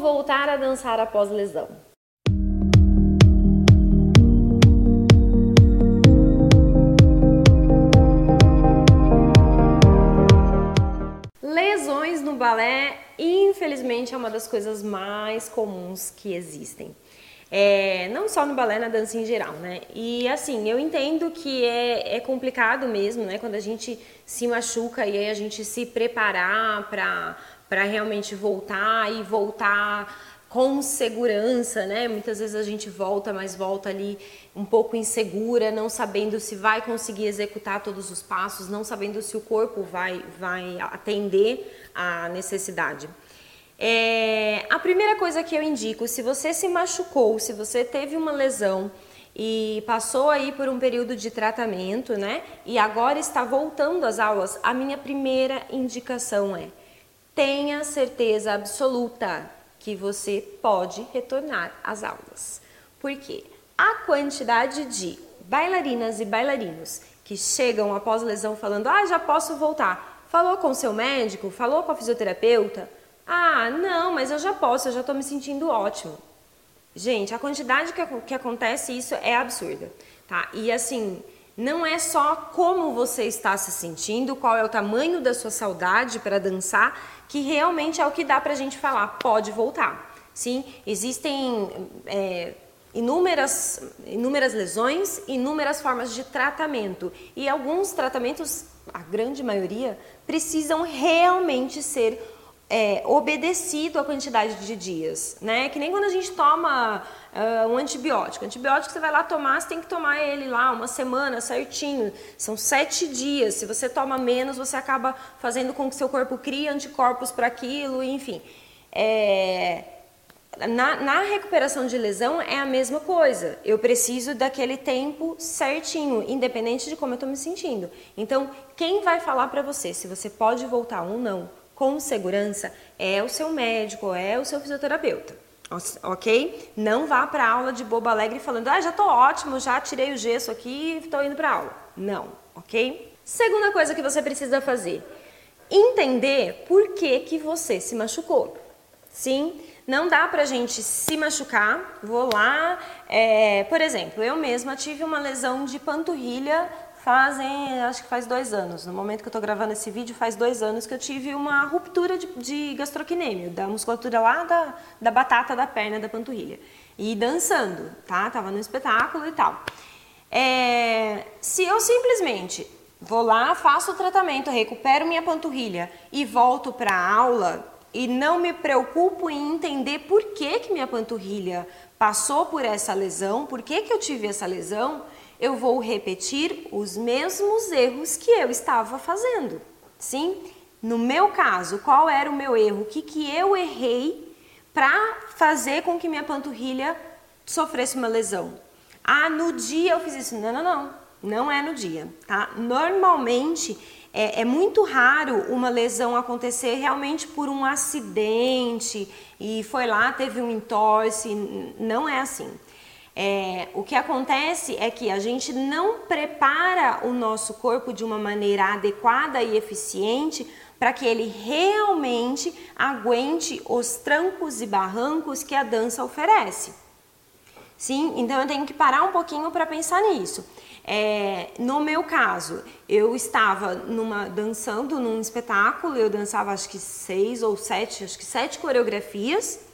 voltar a dançar após lesão? Lesões no balé, infelizmente, é uma das coisas mais comuns que existem. É, não só no balé, na dança em geral, né? E assim, eu entendo que é, é complicado mesmo, né? Quando a gente se machuca e aí a gente se preparar para realmente voltar e voltar com segurança, né? Muitas vezes a gente volta, mas volta ali um pouco insegura, não sabendo se vai conseguir executar todos os passos, não sabendo se o corpo vai, vai atender a necessidade. É, a primeira coisa que eu indico, se você se machucou, se você teve uma lesão e passou aí por um período de tratamento, né? E agora está voltando às aulas, a minha primeira indicação é: tenha certeza absoluta que você pode retornar às aulas. Por quê? A quantidade de bailarinas e bailarinos que chegam após lesão falando: "Ah, já posso voltar". Falou com seu médico, falou com a fisioterapeuta, ah, não, mas eu já posso, eu já estou me sentindo ótimo. Gente, a quantidade que, que acontece isso é absurda, tá? E assim, não é só como você está se sentindo, qual é o tamanho da sua saudade para dançar, que realmente é o que dá para a gente falar, pode voltar. Sim, existem é, inúmeras, inúmeras lesões, inúmeras formas de tratamento. E alguns tratamentos, a grande maioria, precisam realmente ser é, obedecido a quantidade de dias, né? Que nem quando a gente toma uh, um antibiótico. Antibiótico você vai lá tomar, você tem que tomar ele lá uma semana certinho. São sete dias. Se você toma menos, você acaba fazendo com que seu corpo crie anticorpos para aquilo, enfim. É, na, na, recuperação de lesão é a mesma coisa. Eu preciso daquele tempo certinho, independente de como eu estou me sentindo. Então, quem vai falar para você se você pode voltar ou não? Com segurança é o seu médico, é o seu fisioterapeuta. Ok? Não vá para aula de boba alegre falando, ah, já estou ótimo, já tirei o gesso aqui estou indo para aula. Não, ok? Segunda coisa que você precisa fazer, entender por que, que você se machucou. Sim, não dá pra gente se machucar, vou lá, é, por exemplo, eu mesma tive uma lesão de panturrilha Fazem, acho que faz dois anos. No momento que eu estou gravando esse vídeo, faz dois anos que eu tive uma ruptura de, de da musculatura lá da, da batata da perna, da panturrilha. E dançando, tá? Tava no espetáculo e tal. É, se eu simplesmente vou lá, faço o tratamento, recupero minha panturrilha e volto para a aula e não me preocupo em entender por que, que minha panturrilha passou por essa lesão, por que, que eu tive essa lesão, eu vou repetir os mesmos erros que eu estava fazendo. Sim? No meu caso, qual era o meu erro? O que, que eu errei para fazer com que minha panturrilha sofresse uma lesão? Ah, no dia eu fiz isso. Não, não, não. Não é no dia, tá? Normalmente é, é, muito raro uma lesão acontecer realmente por um acidente e foi lá, teve um entorse. Não é assim. É, o que acontece é que a gente não prepara o nosso corpo de uma maneira adequada e eficiente para que ele realmente aguente os trancos e barrancos que a dança oferece. Sim, então eu tenho que parar um pouquinho para pensar nisso. É, no meu caso, eu estava numa dançando num espetáculo, eu dançava acho que seis ou sete, acho que sete coreografias.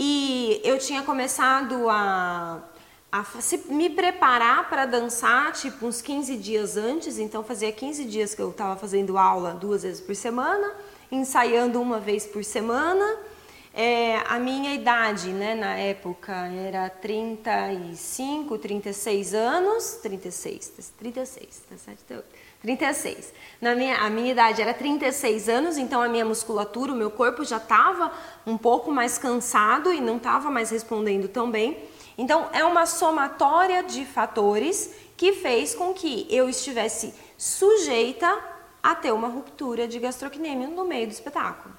E eu tinha começado a, a me preparar para dançar, tipo, uns 15 dias antes. Então, fazia 15 dias que eu estava fazendo aula duas vezes por semana, ensaiando uma vez por semana. É, a minha idade, né, na época, era 35, 36 anos. 36, 36, 37, 38. 36. Na minha, a minha idade era 36 anos, então a minha musculatura, o meu corpo já estava um pouco mais cansado e não estava mais respondendo tão bem. Então é uma somatória de fatores que fez com que eu estivesse sujeita a ter uma ruptura de gastrocnêmio no meio do espetáculo.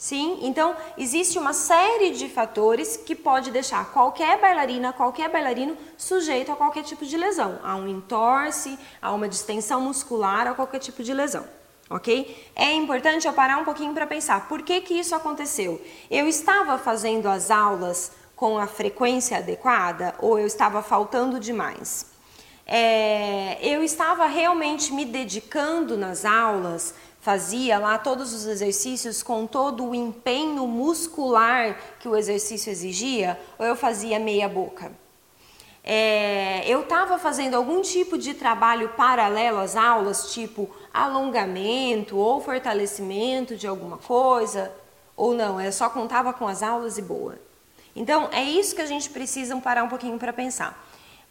Sim, então existe uma série de fatores que pode deixar qualquer bailarina, qualquer bailarino sujeito a qualquer tipo de lesão, a um entorse, a uma distensão muscular, a qualquer tipo de lesão. ok? É importante eu parar um pouquinho para pensar, por que que isso aconteceu? Eu estava fazendo as aulas com a frequência adequada ou eu estava faltando demais? É, eu estava realmente me dedicando nas aulas, fazia lá todos os exercícios com todo o empenho muscular que o exercício exigia, ou eu fazia meia boca? É, eu estava fazendo algum tipo de trabalho paralelo às aulas, tipo alongamento ou fortalecimento de alguma coisa, ou não, eu só contava com as aulas e boa. Então, é isso que a gente precisa parar um pouquinho para pensar.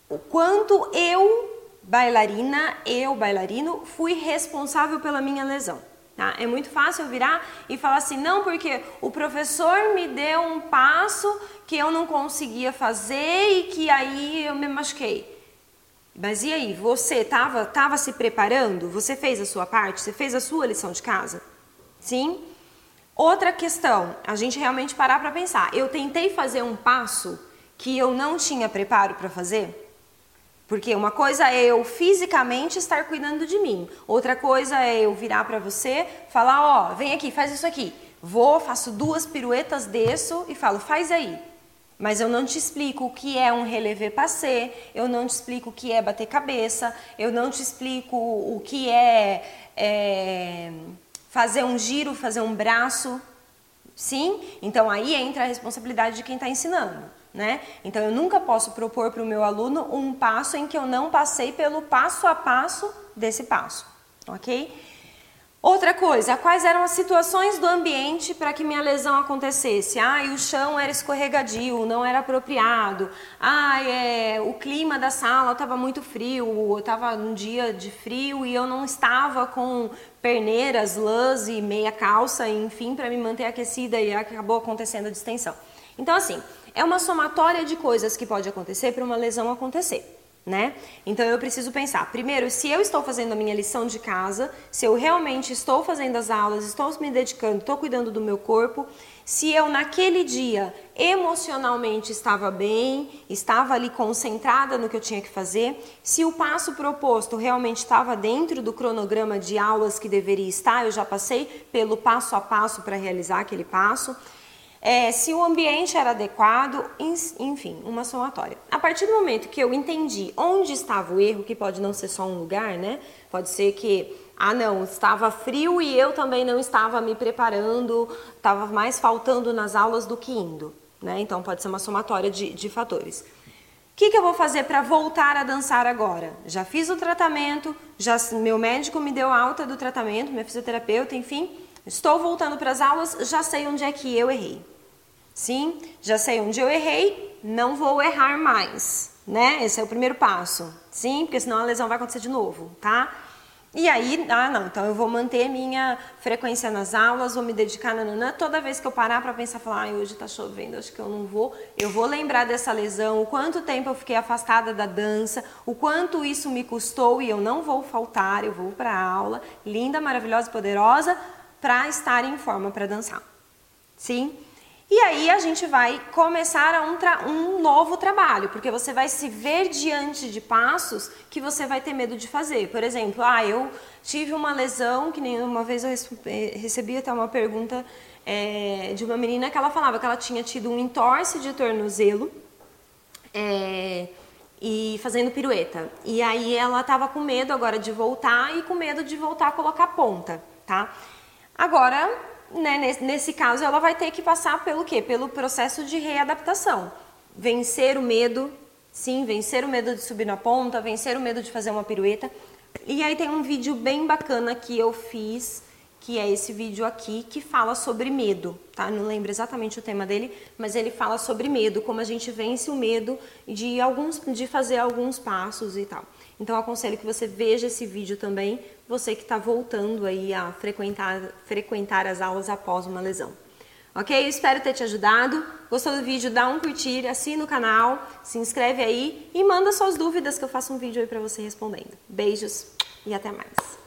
O quanto eu bailarina, eu, bailarino, fui responsável pela minha lesão. Tá? É muito fácil eu virar e falar assim, não, porque o professor me deu um passo que eu não conseguia fazer e que aí eu me machuquei. Mas e aí, você estava tava se preparando? Você fez a sua parte? Você fez a sua lição de casa? Sim? Outra questão, a gente realmente parar para pensar. Eu tentei fazer um passo que eu não tinha preparo para fazer? Porque uma coisa é eu fisicamente estar cuidando de mim, outra coisa é eu virar para você, falar, ó, oh, vem aqui, faz isso aqui. Vou, faço duas piruetas, desço e falo, faz aí. Mas eu não te explico o que é um relevé passé, eu não te explico o que é bater cabeça, eu não te explico o que é, é fazer um giro, fazer um braço. Sim? Então aí entra a responsabilidade de quem está ensinando né? Então eu nunca posso propor para o meu aluno um passo em que eu não passei pelo passo a passo desse passo, ok? Outra coisa, quais eram as situações do ambiente para que minha lesão acontecesse? Ah, o chão era escorregadio, não era apropriado. Ah, é, o clima da sala estava muito frio, estava um dia de frio e eu não estava com perneiras, lãs e meia calça, enfim, para me manter aquecida e acabou acontecendo a distensão. Então, assim, é uma somatória de coisas que pode acontecer para uma lesão acontecer. Né? Então eu preciso pensar, primeiro, se eu estou fazendo a minha lição de casa, se eu realmente estou fazendo as aulas, estou me dedicando, estou cuidando do meu corpo, se eu naquele dia emocionalmente estava bem, estava ali concentrada no que eu tinha que fazer, se o passo proposto realmente estava dentro do cronograma de aulas que deveria estar, eu já passei pelo passo a passo para realizar aquele passo é, se o ambiente era adequado, enfim, uma somatória. A partir do momento que eu entendi onde estava o erro, que pode não ser só um lugar, né? Pode ser que, ah, não, estava frio e eu também não estava me preparando, estava mais faltando nas aulas do que indo, né? Então pode ser uma somatória de, de fatores. O que, que eu vou fazer para voltar a dançar agora? Já fiz o tratamento, já meu médico me deu alta do tratamento, minha fisioterapeuta, enfim Estou voltando para as aulas, já sei onde é que eu errei. Sim, já sei onde eu errei, não vou errar mais, né? Esse é o primeiro passo. Sim, porque senão a lesão vai acontecer de novo, tá? E aí, ah, não, então eu vou manter minha frequência nas aulas, vou me dedicar, nananã. Toda vez que eu parar para pensar, falar, ah, hoje tá chovendo, acho que eu não vou, eu vou lembrar dessa lesão, o quanto tempo eu fiquei afastada da dança, o quanto isso me custou e eu não vou faltar, eu vou para aula, linda, maravilhosa, poderosa, para estar em forma para dançar. Sim? E aí a gente vai começar um, um, novo trabalho, porque você vai se ver diante de passos que você vai ter medo de fazer. Por exemplo, ah, eu tive uma lesão, que nem uma vez eu recebi até uma pergunta é, de uma menina que ela falava que ela tinha tido um entorse de tornozelo é, e fazendo pirueta. E aí ela estava com medo agora de voltar e com medo de voltar a colocar ponta, tá? Agora, né, nesse, caso, ela vai ter que passar pelo quê? Pelo processo de readaptação. Vencer o medo, sim, vencer o medo de subir na ponta, vencer o medo de fazer uma pirueta. E aí tem um vídeo bem bacana que eu fiz, que é esse vídeo aqui, que fala sobre medo, tá? Não lembro exatamente o tema dele, mas ele fala sobre medo, como a gente vence o medo de alguns de fazer alguns passos e tal. Então aconselho que você veja esse vídeo também, você que está voltando aí a frequentar, frequentar as aulas após uma lesão. Ok? Eu espero ter te ajudado. Gostou do vídeo? Dá um curtir, assina o canal, se inscreve aí e manda suas dúvidas que eu faço um vídeo aí para você respondendo. Beijos e até mais.